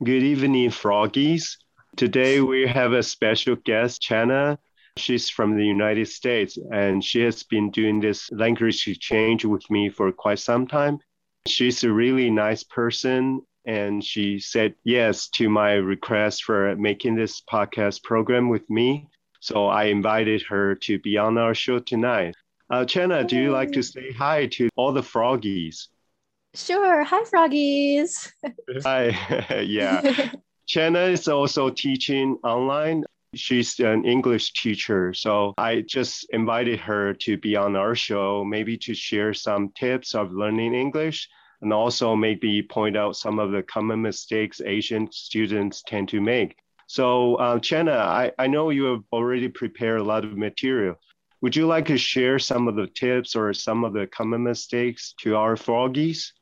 Good evening, froggies. Today we have a special guest, Chana. She's from the United States and she has been doing this language exchange with me for quite some time. She's a really nice person and she said yes to my request for making this podcast program with me. So I invited her to be on our show tonight. Uh, Chana, do you like to say hi to all the froggies? Sure. Hi, froggies. Hi. yeah. Chana is also teaching online. She's an English teacher. So I just invited her to be on our show, maybe to share some tips of learning English and also maybe point out some of the common mistakes Asian students tend to make. So, uh, Chana, I, I know you have already prepared a lot of material. Would you like to share some of the tips or some of the common mistakes to our froggies?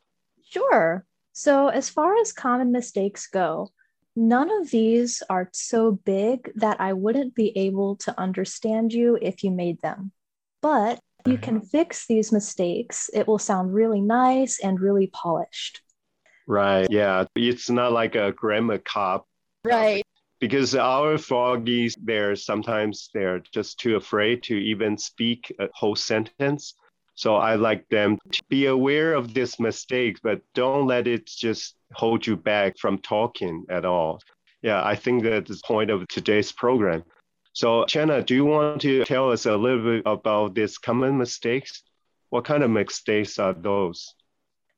Sure. So, as far as common mistakes go, none of these are so big that I wouldn't be able to understand you if you made them. But you can uh-huh. fix these mistakes. It will sound really nice and really polished. Right. Yeah. It's not like a grammar cop Right. because our froggies, they're sometimes they're just too afraid to even speak a whole sentence. So I like them to be aware of this mistake, but don't let it just hold you back from talking at all. Yeah, I think that's the point of today's program. So, Chana, do you want to tell us a little bit about these common mistakes? What kind of mistakes are those?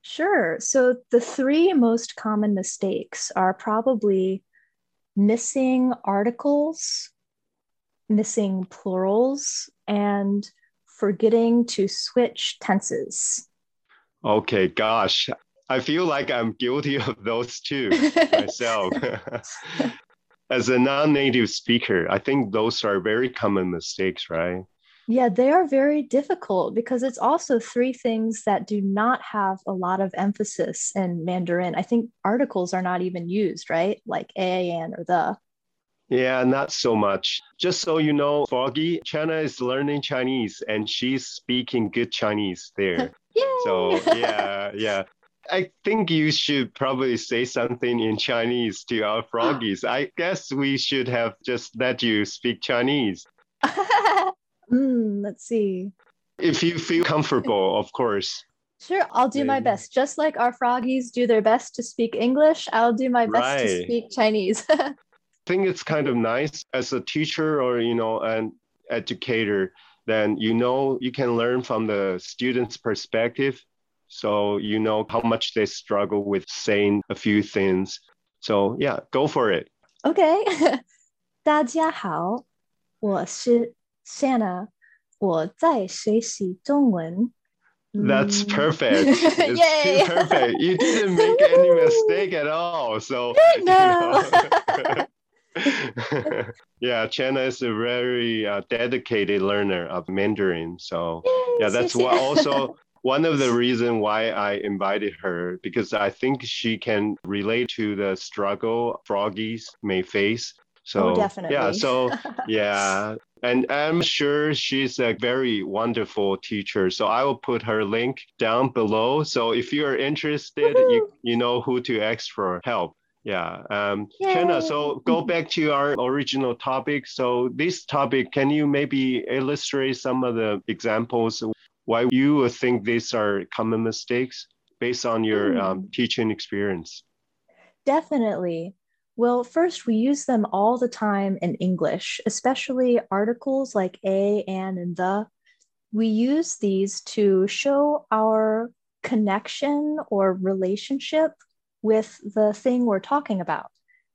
Sure. So, the three most common mistakes are probably missing articles, missing plurals, and forgetting to switch tenses. Okay, gosh, I feel like I'm guilty of those too myself. As a non native speaker, I think those are very common mistakes, right? Yeah, they are very difficult because it's also three things that do not have a lot of emphasis in Mandarin. I think articles are not even used, right? Like a and or the. Yeah, not so much. Just so you know, Foggy, Chana is learning Chinese and she's speaking good Chinese there. So, yeah, yeah. I think you should probably say something in Chinese to our froggies. I guess we should have just let you speak Chinese. mm, let's see. If you feel comfortable, of course. Sure, I'll do my best. Just like our froggies do their best to speak English, I'll do my best to speak Chinese. I think it's kind of nice as a teacher or you know an educator then you know you can learn from the student's perspective so you know how much they struggle with saying a few things so yeah go for it OK，大家好，我是 Shanna，我在学习中文。 that's Mm. perfect it's Yay. too perfect you didn't make any mistake at all so you No. yeah Chana is a very uh, dedicated learner of mandarin. So yeah that's also one of the reason why i invited her because i think she can relate to the struggle froggies may face. So oh, definitely. yeah so yeah. And i'm sure she's a very wonderful teacher. So i will put her link down below. So if you're interested you, you know who to ask for help yeah um so go back to our original topic so this topic can you maybe illustrate some of the examples why you think these are common mistakes based on your um, teaching experience Definitely. Well, first, we use them all the time in English, especially articles like a, and, and the. We use these to show our connection or relationship with the thing we're talking about.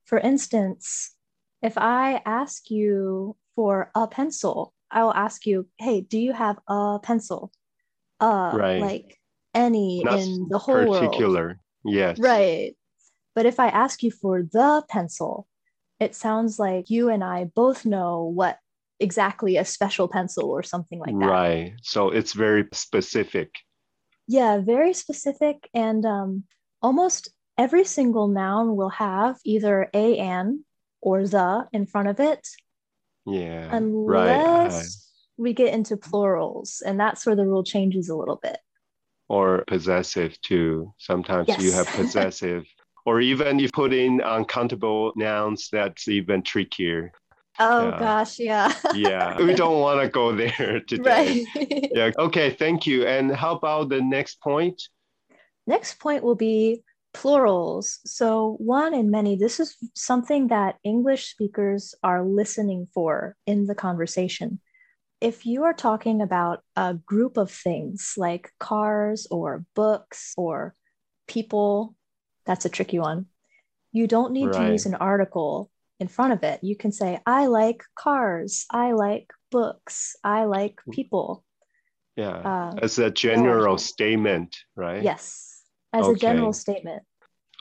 For instance, if I ask you for a pencil, I will ask you, hey, do you have a pencil? Uh, Right. like any Not in the whole world. particular yes Right. But if I ask you for the pencil, it sounds like you and I both know what exactly a special pencil or something like that. right so it's very specific Yeah, very specific. And um, almost every single noun will have either a an or the in front of it, yeah unless right we get into plurals. And that's where the rule changes a little bit. or possessive too. Sometimes Yes. you have possessive. or even you put in uncountable nouns, that's even trickier. Oh Yeah. gosh, yeah. Yeah, we don't want to go there today. right. Yeah. Okay. Thank you. And how about the next point? Next point will be plurals. So, one in many, this is something that English speakers are listening for in the conversation. If you are talking about a group of things like cars or books or people, that's a tricky one. You don't need to use an article in front of it. You can say, I like cars, I like books, I like people. Yeah. Uh, As a general article. statement, right? yes, as a general statement.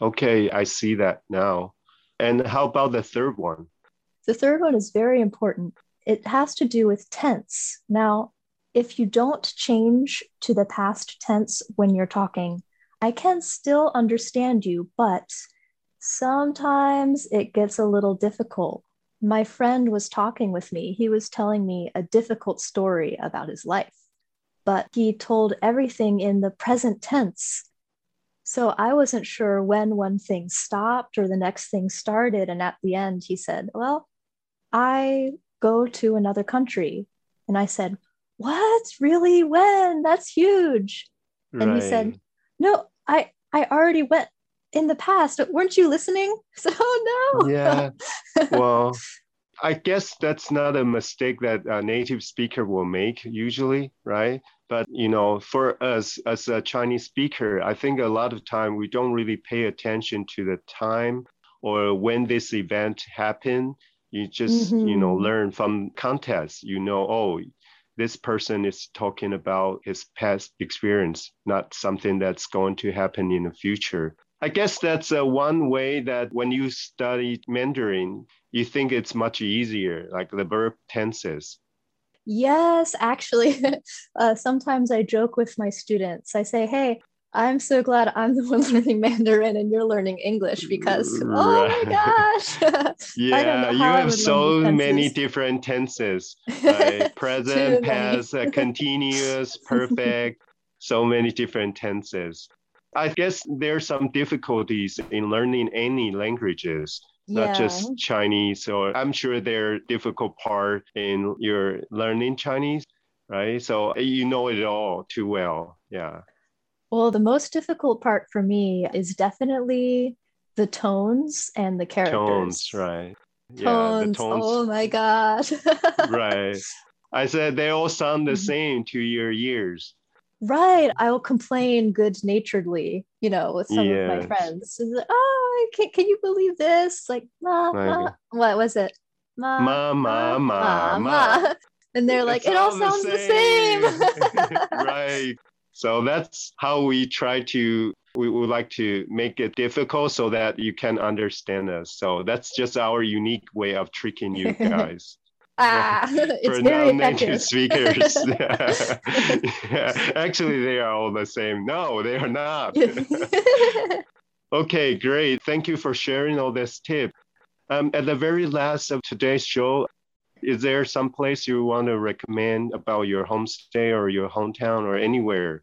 Okay. I see that now. And how about the third one? The third one is very important. It has to do with tense. Now, if you don't change to the past tense when you're talking, I can still understand you, but sometimes it gets a little difficult. My friend was talking with me. He was telling me a difficult story about his life, but he told everything in the present tense. So I wasn't sure when one thing stopped or the next thing started. And at the end, he said, Well, I go to another country. And I said, What? Really? When? That's huge. And he said, No, I I already went in the past. Weren't you listening? So oh, no. yeah. Well, I guess that's not a mistake that a native speaker will make usually, right? But you know, for us as a Chinese speaker, I think a lot of time we don't really pay attention to the time or when this event happened. You just, you know, Mhm. learn from context. You know, oh, this person is talking about his past experience, not something that's going to happen in the future. I guess that's uh, one way that when you study Mandarin, you think it's much easier, like the verb tenses. Yes, actually, uh, sometimes I joke with my students. I say, "Hey, I'm so glad I'm the one learning Mandarin and you're learning English because oh my Right. gosh, Yeah, you have so many different tenses, like present, past, uh, continuous, perfect, so many different tenses. I guess there's some difficulties in learning any languages. Not just Chinese, or I'm sure there are difficult part in your learning Chinese, right? So you know it all too well. Yeah. Well, the most difficult part for me is definitely the tones and the characters. Tones, right. Yeah, Tones. the tones. Oh my God. right. I said they all sound the Mhm. same to your ears. Right. I will complain good naturedly, you know, with some of my friends. Like, oh, can, can you believe this? Like, ma, ma. What was it? Ma, Ma, ma, ma, ma. And they're like, it all sounds the same. right. So that's how we try to, we would like to make it difficult so that you can understand us. So that's just our unique way of tricking you guys. Ah, it's for very non-native speakers. yeah. Actually, they are all the same. No, they are not. okay, great. Thank you for sharing all this tip. Um, at the very last of today's show, is there some place you want to recommend about your homestay or your hometown or anywhere?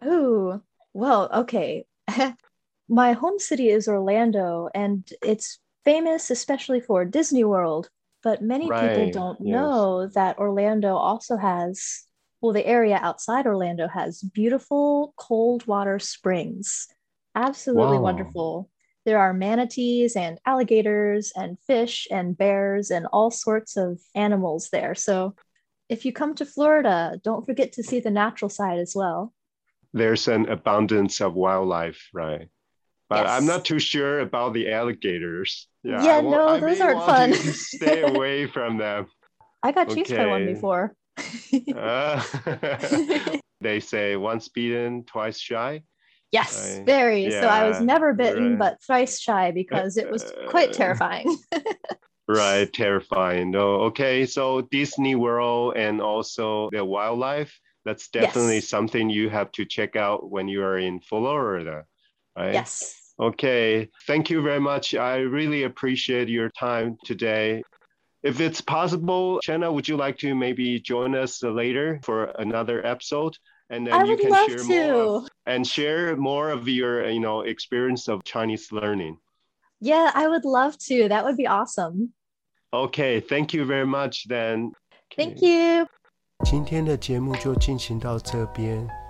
Oh, well, okay. My home city is Orlando, and it's famous especially for Disney World. But many people don't yes. know that Orlando also has, well, the area outside Orlando has beautiful cold water springs. Absolutely Wow. wonderful. There are manatees and alligators and fish and bears and all sorts of animals there. So if you come to Florida, don't forget to see the natural side as well. There's an abundance of wildlife, right? But I'm not too sure about the alligators. Yeah, I wa- no, I those aren't fun. stay away from them. I got chased by one before. Uh, they say once beaten, twice shy. yes, Right. very. so I was never bitten, right. but thrice shy because it was quite Uh, terrifying. Right, terrifying. No, okay. So Disney World and also the wildlife. That's definitely Yes. something you have to check out when you are in Florida, right? yes. Okay. Thank you very much. I really appreciate your time today. If it's possible, Chana, would you like to maybe join us later for another episode? And then I you can share to. more of, and share more of your, you know, experience of Chinese learning. Yeah, I would love to. That would be awesome. Okay, thank you very much then. Thank you. 今天的节目就进行到这边。